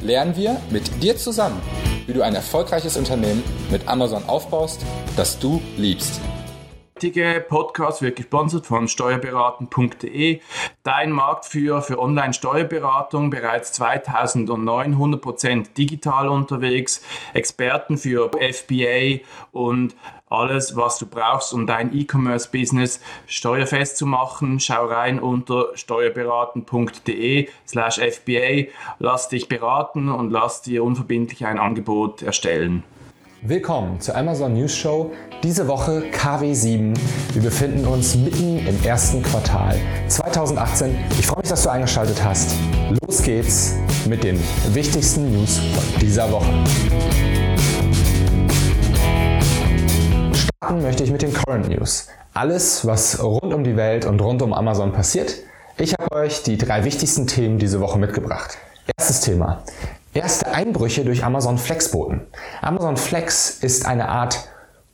lernen wir mit dir zusammen, wie du ein erfolgreiches Unternehmen mit Amazon aufbaust, das du liebst. Heutige Podcast wird gesponsert von steuerberaten.de, dein Marktführer für Online-Steuerberatung, bereits 2009 100% digital unterwegs, Experten für FBA und alles, was du brauchst, um dein E-Commerce-Business steuerfest zu machen. Schau rein unter steuerberaten.de slash FBA. Lass dich beraten und lass dir unverbindlich ein Angebot erstellen. Willkommen zur Amazon News Show. Diese Woche KW7. Wir befinden uns mitten im ersten Quartal 2018. Ich freue mich, dass du eingeschaltet hast. Los geht's mit den wichtigsten News von dieser Woche. Starten möchte ich mit den Current News. Alles, was rund um die Welt und rund um Amazon passiert. Ich habe euch die drei wichtigsten Themen diese Woche mitgebracht. Erstes Thema. Erste Einbrüche durch Amazon Flexboten. Amazon Flex ist eine Art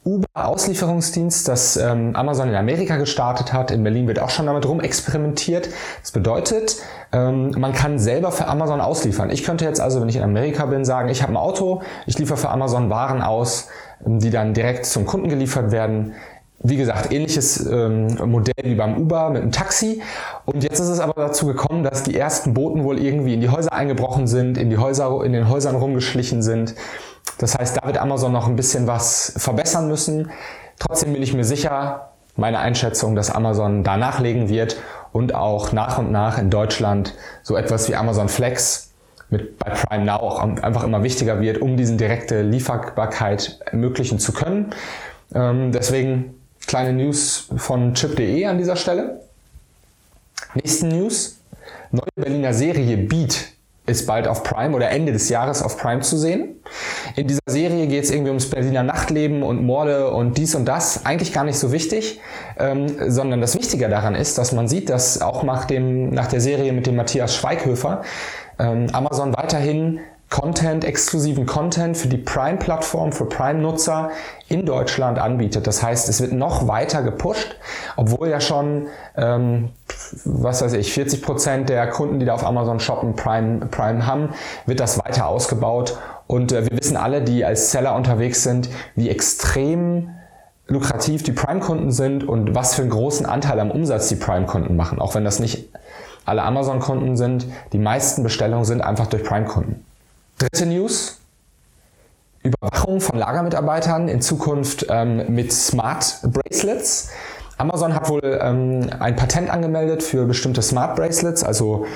Uber-Auslieferungsdienst, das ähm, Amazon in Amerika gestartet hat. In Berlin wird auch schon damit rum experimentiert. Das bedeutet, ähm, man kann selber für Amazon ausliefern. Ich könnte jetzt also, wenn ich in Amerika bin, sagen, ich habe ein Auto, ich liefere für Amazon Waren aus, ähm, die dann direkt zum Kunden geliefert werden. Wie gesagt, ähnliches ähm, Modell wie beim Uber mit einem Taxi. Und jetzt ist es aber dazu gekommen, dass die ersten Boten wohl irgendwie in die Häuser eingebrochen sind, in die Häuser, in den Häusern rumgeschlichen sind. Das heißt, da wird Amazon noch ein bisschen was verbessern müssen. Trotzdem bin ich mir sicher, meine Einschätzung, dass Amazon da nachlegen wird und auch nach und nach in Deutschland so etwas wie Amazon Flex mit bei Prime Now auch einfach immer wichtiger wird, um diesen direkte Lieferbarkeit ermöglichen zu können. Ähm, deswegen kleine News von chip.de an dieser Stelle. Nächsten News. Neue Berliner Serie Beat ist bald auf Prime oder Ende des Jahres auf Prime zu sehen. In dieser Serie geht es irgendwie ums Berliner Nachtleben und Morde und dies und das. Eigentlich gar nicht so wichtig, ähm, sondern das Wichtige daran ist, dass man sieht, dass auch nach, dem, nach der Serie mit dem Matthias Schweighöfer ähm, Amazon weiterhin Content, exklusiven Content für die Prime-Plattform, für Prime-Nutzer in Deutschland anbietet. Das heißt, es wird noch weiter gepusht, obwohl ja schon, ähm, was weiß ich, 40 Prozent der Kunden, die da auf Amazon shoppen, Prime, Prime haben, wird das weiter ausgebaut. Und äh, wir wissen alle, die als Seller unterwegs sind, wie extrem lukrativ die Prime-Kunden sind und was für einen großen Anteil am Umsatz die Prime-Kunden machen. Auch wenn das nicht alle Amazon-Kunden sind, die meisten Bestellungen sind einfach durch Prime-Kunden. Dritte News. Überwachung von Lagermitarbeitern in Zukunft ähm, mit Smart Bracelets. Amazon hat wohl ähm, ein Patent angemeldet für bestimmte Smart Bracelets, also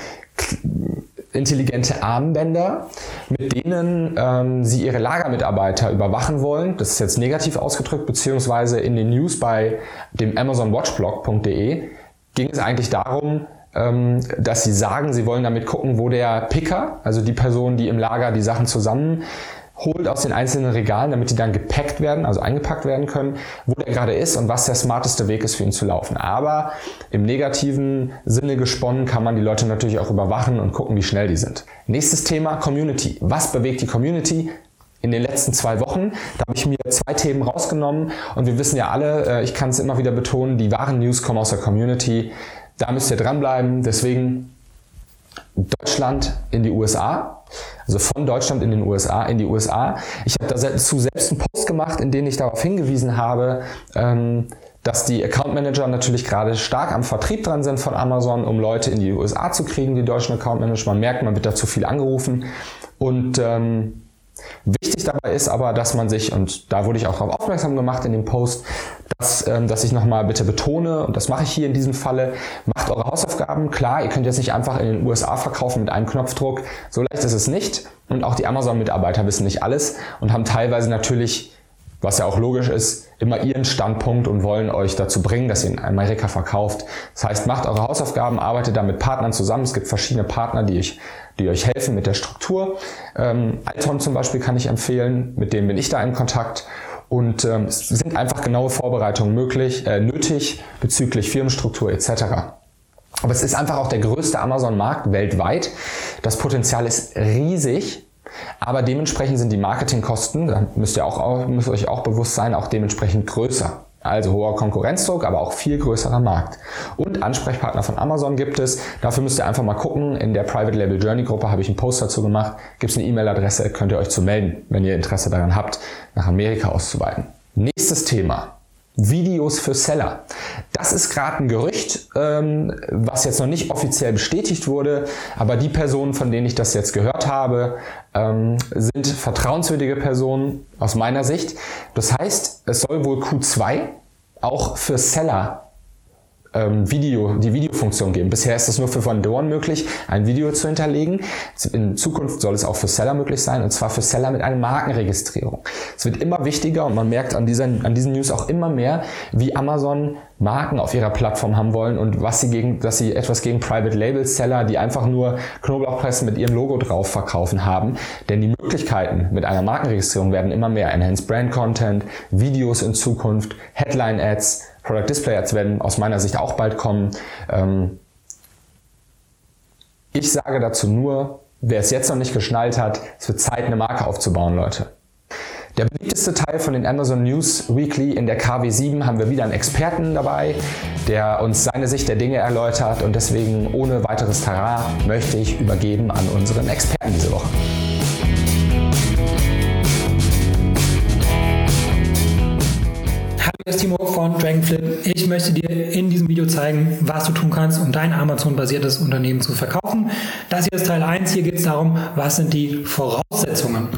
intelligente Armbänder, mit denen ähm, sie ihre Lagermitarbeiter überwachen wollen. Das ist jetzt negativ ausgedrückt, beziehungsweise in den News bei dem AmazonWatchblog.de ging es eigentlich darum, dass sie sagen, sie wollen damit gucken, wo der Picker, also die Person, die im Lager die Sachen zusammenholt aus den einzelnen Regalen, damit die dann gepackt werden, also eingepackt werden können, wo der gerade ist und was der smarteste Weg ist für ihn zu laufen. Aber im negativen Sinne gesponnen kann man die Leute natürlich auch überwachen und gucken, wie schnell die sind. Nächstes Thema Community. Was bewegt die Community? in den letzten zwei Wochen. Da habe ich mir zwei Themen rausgenommen und wir wissen ja alle, äh, ich kann es immer wieder betonen, die wahren News kommen aus der Community. Da müsst ihr dranbleiben. Deswegen Deutschland in die USA, also von Deutschland in den USA, in die USA. Ich habe dazu selbst einen Post gemacht, in dem ich darauf hingewiesen habe, ähm, dass die Account Manager natürlich gerade stark am Vertrieb dran sind von Amazon, um Leute in die USA zu kriegen, die deutschen Account Manager. Man merkt, man wird da zu viel angerufen. Und ähm, Wichtig dabei ist aber, dass man sich, und da wurde ich auch darauf aufmerksam gemacht in dem Post, dass, ähm, dass ich nochmal bitte betone, und das mache ich hier in diesem Falle, macht eure Hausaufgaben. Klar, ihr könnt jetzt nicht einfach in den USA verkaufen mit einem Knopfdruck. So leicht ist es nicht. Und auch die Amazon-Mitarbeiter wissen nicht alles und haben teilweise natürlich was ja auch logisch ist, immer ihren Standpunkt und wollen euch dazu bringen, dass ihr in Amerika verkauft. Das heißt, macht eure Hausaufgaben, arbeitet da mit Partnern zusammen. Es gibt verschiedene Partner, die euch, die euch helfen mit der Struktur. Ähm, Alton zum Beispiel kann ich empfehlen, mit denen bin ich da in Kontakt. Und ähm, es sind einfach genaue Vorbereitungen möglich, äh, nötig bezüglich Firmenstruktur etc. Aber es ist einfach auch der größte Amazon-Markt weltweit. Das Potenzial ist riesig. Aber dementsprechend sind die Marketingkosten, da müsst ihr auch, müsst euch auch bewusst sein, auch dementsprechend größer. Also hoher Konkurrenzdruck, aber auch viel größerer Markt. Und Ansprechpartner von Amazon gibt es. Dafür müsst ihr einfach mal gucken. In der Private Label Journey Gruppe habe ich einen Post dazu gemacht. Gibt es eine E-Mail-Adresse, könnt ihr euch zu melden, wenn ihr Interesse daran habt, nach Amerika auszuweiten. Nächstes Thema. Videos für Seller. Das ist gerade ein Gerücht, ähm, was jetzt noch nicht offiziell bestätigt wurde, aber die Personen, von denen ich das jetzt gehört habe, ähm, sind vertrauenswürdige Personen aus meiner Sicht. Das heißt, es soll wohl Q2 auch für Seller ähm, Video, die Videofunktion geben. Bisher ist es nur für Vendoren möglich, ein Video zu hinterlegen. In Zukunft soll es auch für Seller möglich sein, und zwar für Seller mit einer Markenregistrierung. Es wird immer wichtiger und man merkt an, dieser, an diesen News auch immer mehr, wie Amazon Marken auf ihrer Plattform haben wollen und was sie gegen, dass sie etwas gegen Private Label Seller, die einfach nur Knoblauchpressen mit ihrem Logo drauf verkaufen haben. Denn die Möglichkeiten mit einer Markenregistrierung werden immer mehr. Enhanced Brand Content, Videos in Zukunft, Headline Ads, Product Display Ads werden aus meiner Sicht auch bald kommen. Ähm, ich sage dazu nur, wer es jetzt noch nicht geschnallt hat, es wird Zeit, eine Marke aufzubauen, Leute. Der beliebteste Teil von den Amazon News Weekly in der KW7 haben wir wieder einen Experten dabei, der uns seine Sicht der Dinge erläutert und deswegen ohne weiteres Tara möchte ich übergeben an unseren Experten diese Woche. Ist Timo von Dragonflip. Ich möchte dir in diesem Video zeigen, was du tun kannst, um dein Amazon-basiertes Unternehmen zu verkaufen. Das hier ist Teil 1. Hier geht es darum, was sind die Voraussetzungen.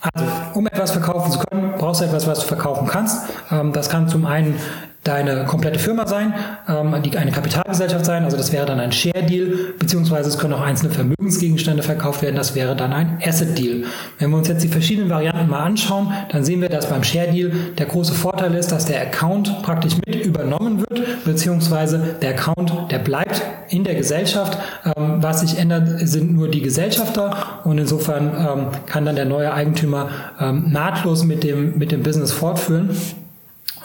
Also, um etwas verkaufen zu können, brauchst du etwas, was du verkaufen kannst. Ähm, das kann zum einen deine komplette Firma sein, ähm, die eine Kapitalgesellschaft sein, also das wäre dann ein Share Deal, beziehungsweise es können auch einzelne Vermögensgegenstände verkauft werden, das wäre dann ein Asset Deal. Wenn wir uns jetzt die verschiedenen Varianten mal anschauen, dann sehen wir, dass beim Share Deal der große Vorteil ist, dass der Account praktisch mit übernommen wird, beziehungsweise der Account, der bleibt in der Gesellschaft. Ähm, was sich ändert, sind nur die Gesellschafter und insofern ähm, kann dann der neue Eigentümer ähm, nahtlos mit dem, mit dem Business fortführen.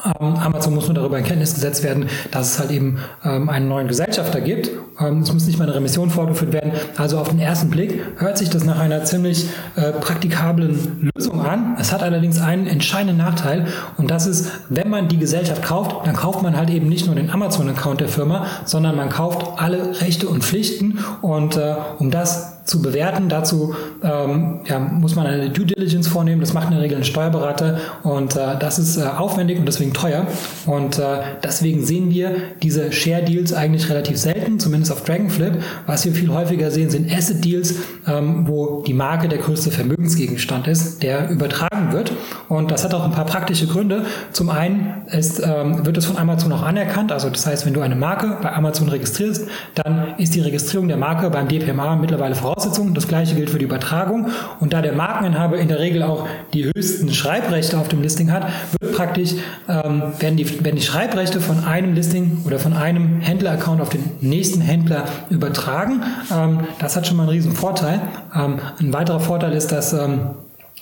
Amazon muss nur darüber in Kenntnis gesetzt werden, dass es halt eben ähm, einen neuen Gesellschafter gibt. Ähm, es muss nicht mal eine Remission fortgeführt werden. Also auf den ersten Blick hört sich das nach einer ziemlich äh, praktikablen Lösung an. Es hat allerdings einen entscheidenden Nachteil und das ist, wenn man die Gesellschaft kauft, dann kauft man halt eben nicht nur den Amazon-Account der Firma, sondern man kauft alle Rechte und Pflichten und äh, um das zu bewerten. Dazu ähm, ja, muss man eine Due Diligence vornehmen. Das macht in der Regel ein Steuerberater und äh, das ist äh, aufwendig und deswegen teuer. Und äh, deswegen sehen wir diese Share Deals eigentlich relativ selten, zumindest auf Dragonflip. Was wir viel häufiger sehen, sind Asset Deals, ähm, wo die Marke der größte Vermögensgegenstand ist, der übertragen wird. Und das hat auch ein paar praktische Gründe. Zum einen ist, ähm, wird es von Amazon auch anerkannt. Also das heißt, wenn du eine Marke bei Amazon registrierst, dann ist die Registrierung der Marke beim DPMA mittlerweile voraus Voraussetzungen. Das gleiche gilt für die Übertragung. Und da der Markeninhaber in der Regel auch die höchsten Schreibrechte auf dem Listing hat, wird praktisch, ähm, werden, die, werden die Schreibrechte von einem Listing oder von einem Händler-Account auf den nächsten Händler übertragen. Ähm, das hat schon mal einen riesen Vorteil. Ähm, ein weiterer Vorteil ist, dass ähm,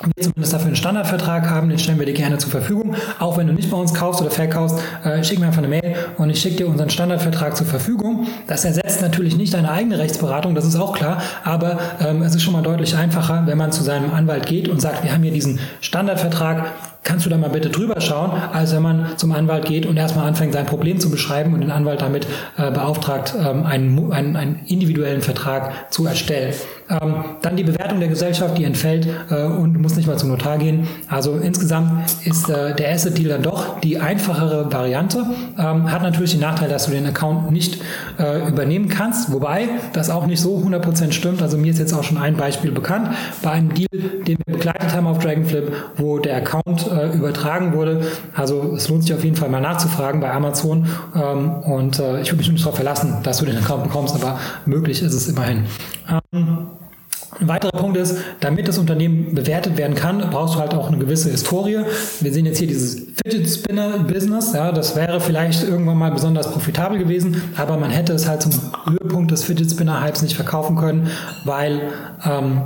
wir zumindest dafür einen Standardvertrag haben, den stellen wir dir gerne zur Verfügung. Auch wenn du nicht bei uns kaufst oder verkaufst, äh, schick mir einfach eine Mail und ich schicke dir unseren Standardvertrag zur Verfügung. Das ersetzt natürlich nicht deine eigene Rechtsberatung, das ist auch klar, aber ähm, es ist schon mal deutlich einfacher, wenn man zu seinem Anwalt geht und sagt, wir haben hier diesen Standardvertrag, kannst du da mal bitte drüber schauen, als wenn man zum Anwalt geht und erstmal anfängt, sein Problem zu beschreiben und den Anwalt damit äh, beauftragt, ähm, einen, einen, einen individuellen Vertrag zu erstellen. Ähm, dann die Bewertung der Gesellschaft, die entfällt äh, und du musst nicht mal zum Notar gehen. Also insgesamt ist äh, der Asset Deal dann doch die einfachere Variante. Ähm, hat natürlich den Nachteil, dass du den Account nicht äh, übernehmen kannst, wobei das auch nicht so 100% stimmt. Also mir ist jetzt auch schon ein Beispiel bekannt bei einem Deal, den wir begleitet haben auf Dragonflip, wo der Account äh, übertragen wurde. Also es lohnt sich auf jeden Fall mal nachzufragen bei Amazon ähm, und äh, ich würde mich nicht darauf verlassen, dass du den Account bekommst, aber möglich ist es immerhin. Ein weiterer Punkt ist, damit das Unternehmen bewertet werden kann, brauchst du halt auch eine gewisse Historie. Wir sehen jetzt hier dieses Fidget Spinner Business. Ja, das wäre vielleicht irgendwann mal besonders profitabel gewesen, aber man hätte es halt zum Höhepunkt des Fidget Spinner Hypes nicht verkaufen können, weil, ähm,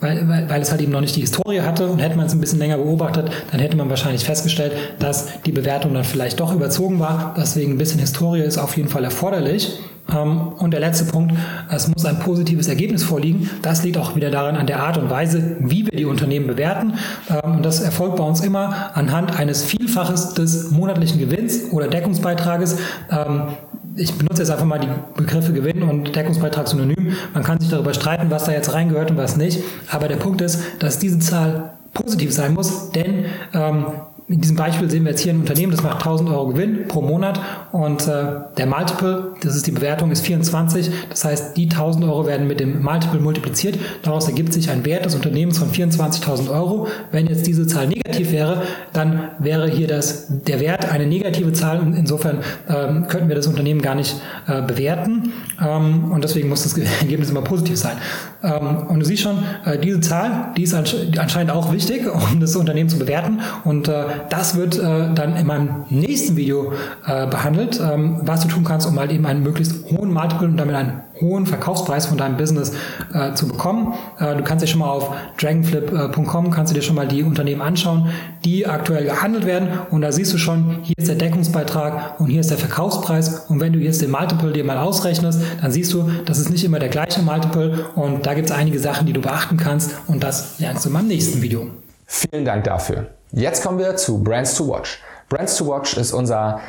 weil, weil, weil es halt eben noch nicht die Historie hatte. Und hätte man es ein bisschen länger beobachtet, dann hätte man wahrscheinlich festgestellt, dass die Bewertung dann vielleicht doch überzogen war. Deswegen ein bisschen Historie ist auf jeden Fall erforderlich. Ähm, und der letzte Punkt, es muss ein positives Ergebnis vorliegen. Das liegt auch wieder daran an der Art und Weise, wie wir die Unternehmen bewerten. Ähm, und das erfolgt bei uns immer anhand eines Vielfaches des monatlichen Gewinns oder Deckungsbeitrages. Ähm, ich benutze jetzt einfach mal die Begriffe Gewinn und Deckungsbeitrag synonym. Man kann sich darüber streiten, was da jetzt reingehört und was nicht. Aber der Punkt ist, dass diese Zahl positiv sein muss, denn ähm, in diesem Beispiel sehen wir jetzt hier ein Unternehmen, das macht 1000 Euro Gewinn pro Monat und äh, der Multiple, das ist die Bewertung, ist 24. Das heißt, die 1000 Euro werden mit dem Multiple multipliziert. Daraus ergibt sich ein Wert des Unternehmens von 24.000 Euro. Wenn jetzt diese Zahl negativ wäre, dann wäre hier das, der Wert eine negative Zahl. Insofern ähm, könnten wir das Unternehmen gar nicht äh, bewerten ähm, und deswegen muss das Ergebnis immer positiv sein. Ähm, und du siehst schon, äh, diese Zahl, die ist anscheinend auch wichtig, um das Unternehmen zu bewerten und äh, das wird äh, dann in meinem nächsten Video äh, behandelt, ähm, was du tun kannst, um halt eben einen möglichst hohen Multiple und damit einen hohen Verkaufspreis von deinem Business äh, zu bekommen. Äh, du kannst dir schon mal auf dragonflip.com kannst du dir schon mal die Unternehmen anschauen, die aktuell gehandelt werden und da siehst du schon, hier ist der Deckungsbeitrag und hier ist der Verkaufspreis und wenn du jetzt den Multiple dir mal ausrechnest, dann siehst du, das ist nicht immer der gleiche Multiple und da gibt es einige Sachen, die du beachten kannst und das lernst du in meinem nächsten Video. Vielen Dank dafür. Jetzt kommen wir zu Brands to Watch. Brands to Watch ist unser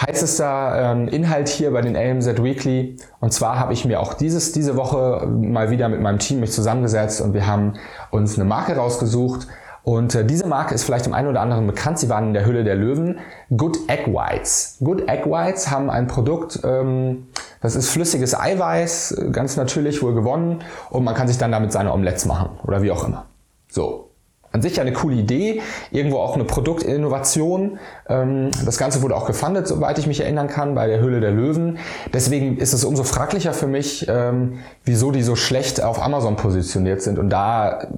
heißester ähm, Inhalt hier bei den AMZ Weekly. Und zwar habe ich mir auch dieses, diese Woche mal wieder mit meinem Team mich zusammengesetzt und wir haben uns eine Marke rausgesucht. Und äh, diese Marke ist vielleicht dem einen oder anderen bekannt. Sie waren in der Hülle der Löwen. Good Egg Whites. Good Egg Whites haben ein Produkt, ähm, das ist flüssiges Eiweiß, ganz natürlich wohl gewonnen. Und man kann sich dann damit seine Omelettes machen oder wie auch immer. So, an sich eine coole Idee, irgendwo auch eine Produktinnovation. Ähm, das Ganze wurde auch gefundet, soweit ich mich erinnern kann, bei der Höhle der Löwen. Deswegen ist es umso fraglicher für mich, ähm, wieso die so schlecht auf Amazon positioniert sind und da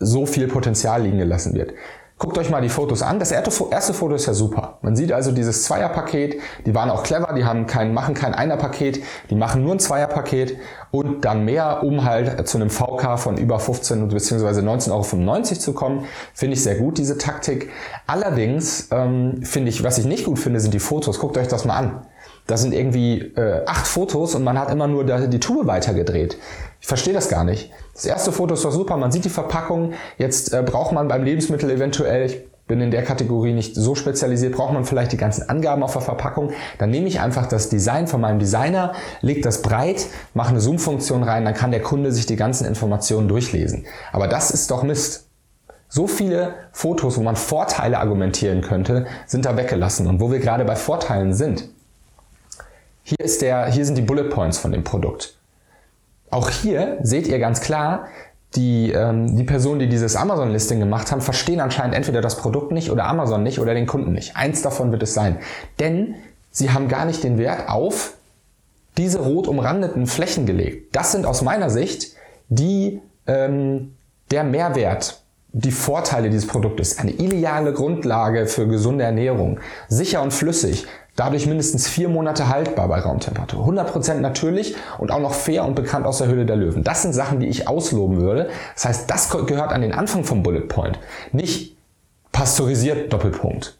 so viel Potenzial liegen gelassen wird. Guckt euch mal die Fotos an. Das erste Foto ist ja super. Man sieht also dieses Zweierpaket. Die waren auch clever. Die haben kein, machen kein Einerpaket. Die machen nur ein Zweierpaket und dann mehr, um halt zu einem VK von über 15 bzw. 19,95 Euro zu kommen. Finde ich sehr gut, diese Taktik. Allerdings ähm, finde ich, was ich nicht gut finde, sind die Fotos. Guckt euch das mal an. Das sind irgendwie äh, acht Fotos und man hat immer nur die Tube weitergedreht. Ich verstehe das gar nicht. Das erste Foto ist doch super, man sieht die Verpackung. Jetzt äh, braucht man beim Lebensmittel eventuell, ich bin in der Kategorie nicht so spezialisiert, braucht man vielleicht die ganzen Angaben auf der Verpackung. Dann nehme ich einfach das Design von meinem Designer, lege das breit, mache eine Zoom-Funktion rein, dann kann der Kunde sich die ganzen Informationen durchlesen. Aber das ist doch Mist. So viele Fotos, wo man Vorteile argumentieren könnte, sind da weggelassen. Und wo wir gerade bei Vorteilen sind, hier, ist der, hier sind die Bullet Points von dem Produkt. Auch hier seht ihr ganz klar, die, ähm, die Personen, die dieses Amazon-Listing gemacht haben, verstehen anscheinend entweder das Produkt nicht oder Amazon nicht oder den Kunden nicht. Eins davon wird es sein. Denn sie haben gar nicht den Wert auf diese rot umrandeten Flächen gelegt. Das sind aus meiner Sicht die, ähm, der Mehrwert, die Vorteile dieses Produktes. Eine ideale Grundlage für gesunde Ernährung. Sicher und flüssig dadurch mindestens vier Monate haltbar bei Raumtemperatur. 100% natürlich und auch noch fair und bekannt aus der Höhle der Löwen. Das sind Sachen, die ich ausloben würde. Das heißt, das gehört an den Anfang vom Bullet Point. Nicht pasteurisiert Doppelpunkt.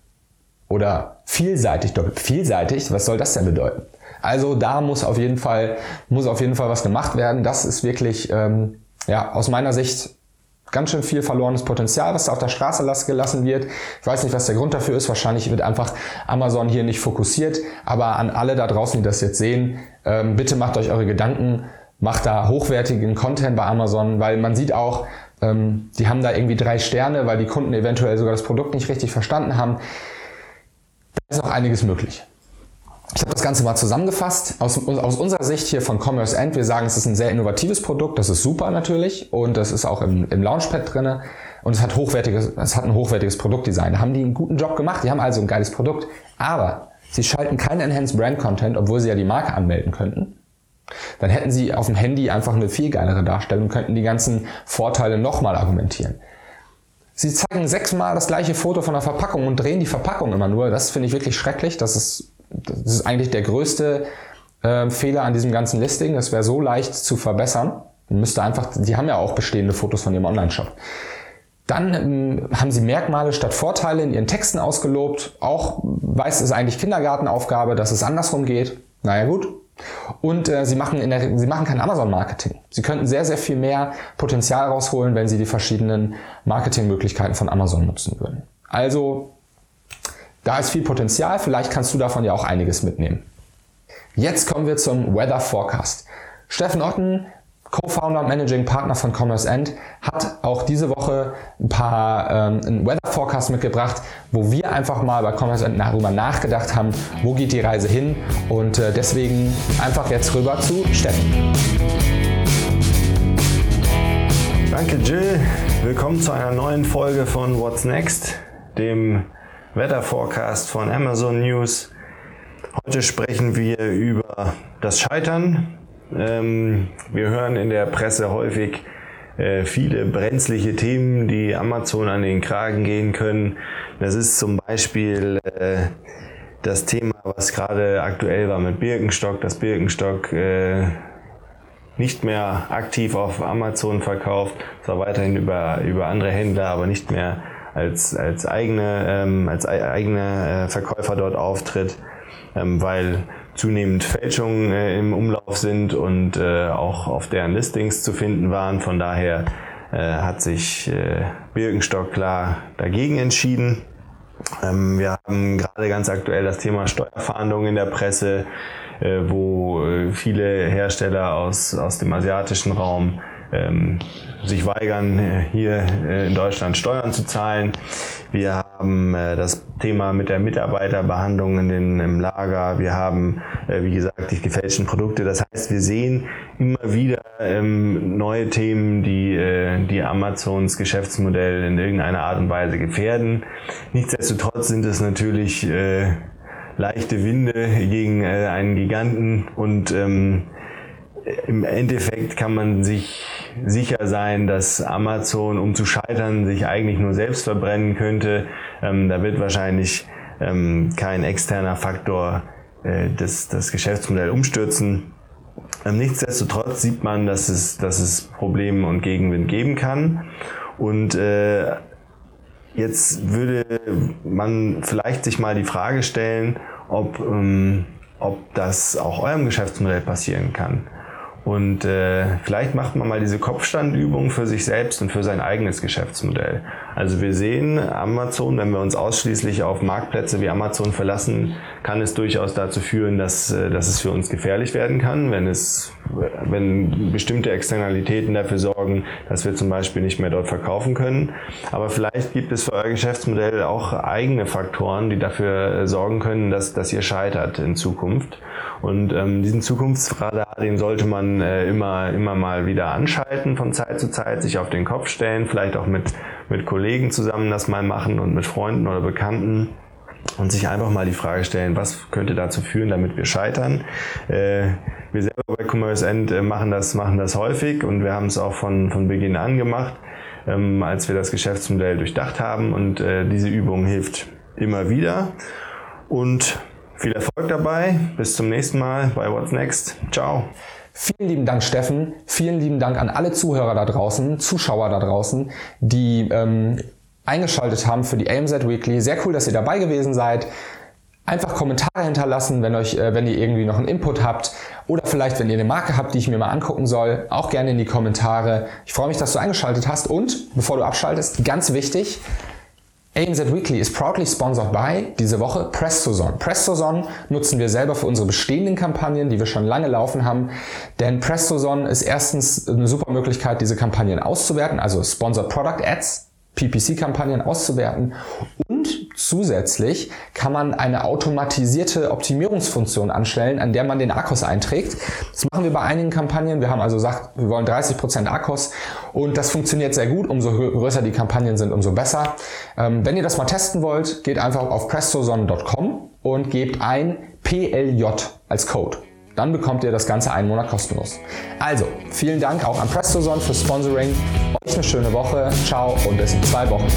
Oder vielseitig Doppelpunkt. Vielseitig, was soll das denn bedeuten? Also da muss auf jeden Fall, muss auf jeden Fall was gemacht werden. Das ist wirklich, ähm, ja, aus meiner Sicht ganz schön viel verlorenes Potenzial, was da auf der Straße gelassen wird. Ich weiß nicht, was der Grund dafür ist. Wahrscheinlich wird einfach Amazon hier nicht fokussiert. Aber an alle da draußen, die das jetzt sehen, ähm, bitte macht euch eure Gedanken, macht da hochwertigen Content bei Amazon, weil man sieht auch, ähm, die haben da irgendwie drei Sterne, weil die Kunden eventuell sogar das Produkt nicht richtig verstanden haben. Da ist auch einiges möglich. Ich habe das Ganze mal zusammengefasst. Aus, aus, unserer Sicht hier von Commerce End, wir sagen, es ist ein sehr innovatives Produkt, das ist super natürlich und das ist auch im, im Launchpad drinne und es hat hochwertiges, es hat ein hochwertiges Produktdesign. Da haben die einen guten Job gemacht, die haben also ein geiles Produkt, aber sie schalten keinen Enhanced Brand Content, obwohl sie ja die Marke anmelden könnten. Dann hätten sie auf dem Handy einfach eine viel geilere Darstellung und könnten die ganzen Vorteile nochmal argumentieren. Sie zeigen sechsmal das gleiche Foto von der Verpackung und drehen die Verpackung immer nur. Das finde ich wirklich schrecklich. Das ist, das ist eigentlich der größte äh, Fehler an diesem ganzen Listing. Das wäre so leicht zu verbessern. Man müsste einfach, die haben ja auch bestehende Fotos von ihrem Online-Shop. Dann ähm, haben sie Merkmale statt Vorteile in ihren Texten ausgelobt. Auch weiß es eigentlich Kindergartenaufgabe, dass es andersrum geht. Naja gut, und äh, sie, machen in der, sie machen kein Amazon-Marketing. Sie könnten sehr, sehr viel mehr Potenzial rausholen, wenn sie die verschiedenen Marketingmöglichkeiten von Amazon nutzen würden. Also, da ist viel Potenzial. Vielleicht kannst du davon ja auch einiges mitnehmen. Jetzt kommen wir zum Weather Forecast. Steffen Otten Co-Founder und Managing Partner von Commerce End, hat auch diese Woche ein paar ähm, einen Weather Forecast mitgebracht, wo wir einfach mal bei Commerce End darüber nachgedacht haben, wo geht die Reise hin und äh, deswegen einfach jetzt rüber zu Steffen. Danke Jill, willkommen zu einer neuen Folge von What's Next, dem Wetter Forecast von Amazon News. Heute sprechen wir über das Scheitern ähm, wir hören in der Presse häufig äh, viele brenzliche Themen, die Amazon an den Kragen gehen können. Das ist zum Beispiel äh, das Thema, was gerade aktuell war mit Birkenstock, dass Birkenstock äh, nicht mehr aktiv auf Amazon verkauft, zwar weiterhin über, über andere Händler, aber nicht mehr als, als eigene, ähm, als eigene Verkäufer dort auftritt, ähm, weil zunehmend Fälschungen äh, im Umlauf sind und äh, auch auf deren Listings zu finden waren. Von daher äh, hat sich äh, Birkenstock klar dagegen entschieden. Ähm, wir haben gerade ganz aktuell das Thema Steuerfahndungen in der Presse, äh, wo äh, viele Hersteller aus, aus dem asiatischen Raum ähm, sich weigern, äh, hier äh, in Deutschland Steuern zu zahlen. Wir haben äh, das Thema mit der Mitarbeiterbehandlung in den, im Lager. Wir haben, wie gesagt, die gefälschten Produkte. Das heißt, wir sehen immer wieder ähm, neue Themen, die, die Amazons Geschäftsmodell in irgendeiner Art und Weise gefährden. Nichtsdestotrotz sind es natürlich leichte Winde gegen einen Giganten und ähm, im Endeffekt kann man sich sicher sein, dass Amazon, um zu scheitern, sich eigentlich nur selbst verbrennen könnte. Ähm, da wird wahrscheinlich ähm, kein externer Faktor äh, das, das Geschäftsmodell umstürzen. Ähm, nichtsdestotrotz sieht man, dass es, dass es Probleme und Gegenwind geben kann. Und äh, jetzt würde man vielleicht sich mal die Frage stellen, ob, ähm, ob das auch eurem Geschäftsmodell passieren kann. Und äh, vielleicht macht man mal diese Kopfstandübung für sich selbst und für sein eigenes Geschäftsmodell. Also wir sehen Amazon, wenn wir uns ausschließlich auf Marktplätze wie Amazon verlassen, kann es durchaus dazu führen, dass, äh, dass es für uns gefährlich werden kann, wenn es wenn bestimmte Externalitäten dafür sorgen, dass wir zum Beispiel nicht mehr dort verkaufen können. Aber vielleicht gibt es für euer Geschäftsmodell auch eigene Faktoren, die dafür sorgen können, dass, dass ihr scheitert in Zukunft. Und ähm, diesen Zukunftsradar, den sollte man äh, immer, immer mal wieder anschalten von Zeit zu Zeit, sich auf den Kopf stellen, vielleicht auch mit, mit Kollegen zusammen das mal machen und mit Freunden oder Bekannten und sich einfach mal die Frage stellen, was könnte dazu führen, damit wir scheitern. Äh, wir selber bei Commerce End äh, machen, das, machen das häufig und wir haben es auch von, von Beginn an gemacht, ähm, als wir das Geschäftsmodell durchdacht haben und äh, diese Übung hilft immer wieder. Und viel Erfolg dabei. Bis zum nächsten Mal bei What's Next. Ciao. Vielen lieben Dank, Steffen. Vielen lieben Dank an alle Zuhörer da draußen, Zuschauer da draußen, die ähm, eingeschaltet haben für die AMZ Weekly. Sehr cool, dass ihr dabei gewesen seid. Einfach Kommentare hinterlassen, wenn, euch, äh, wenn ihr irgendwie noch einen Input habt oder vielleicht, wenn ihr eine Marke habt, die ich mir mal angucken soll, auch gerne in die Kommentare. Ich freue mich, dass du eingeschaltet hast und, bevor du abschaltest, ganz wichtig, ANZ Weekly ist proudly sponsored by diese Woche PrestoZone. PrestoZone nutzen wir selber für unsere bestehenden Kampagnen, die wir schon lange laufen haben. Denn PrestoZone ist erstens eine super Möglichkeit, diese Kampagnen auszuwerten, also Sponsored Product Ads, PPC-Kampagnen auszuwerten und zusätzlich kann man eine automatisierte Optimierungsfunktion anstellen, an der man den Akkus einträgt. Das machen wir bei einigen Kampagnen. Wir haben also gesagt, wir wollen 30% Akkus und das funktioniert sehr gut. Umso größer die Kampagnen sind, umso besser. Ähm, wenn ihr das mal testen wollt, geht einfach auf prestozone.com und gebt ein PLJ als Code. Dann bekommt ihr das Ganze einen Monat kostenlos. Also, vielen Dank auch an PrestoSon für Sponsoring. Euch eine schöne Woche. Ciao und bis in zwei Wochen.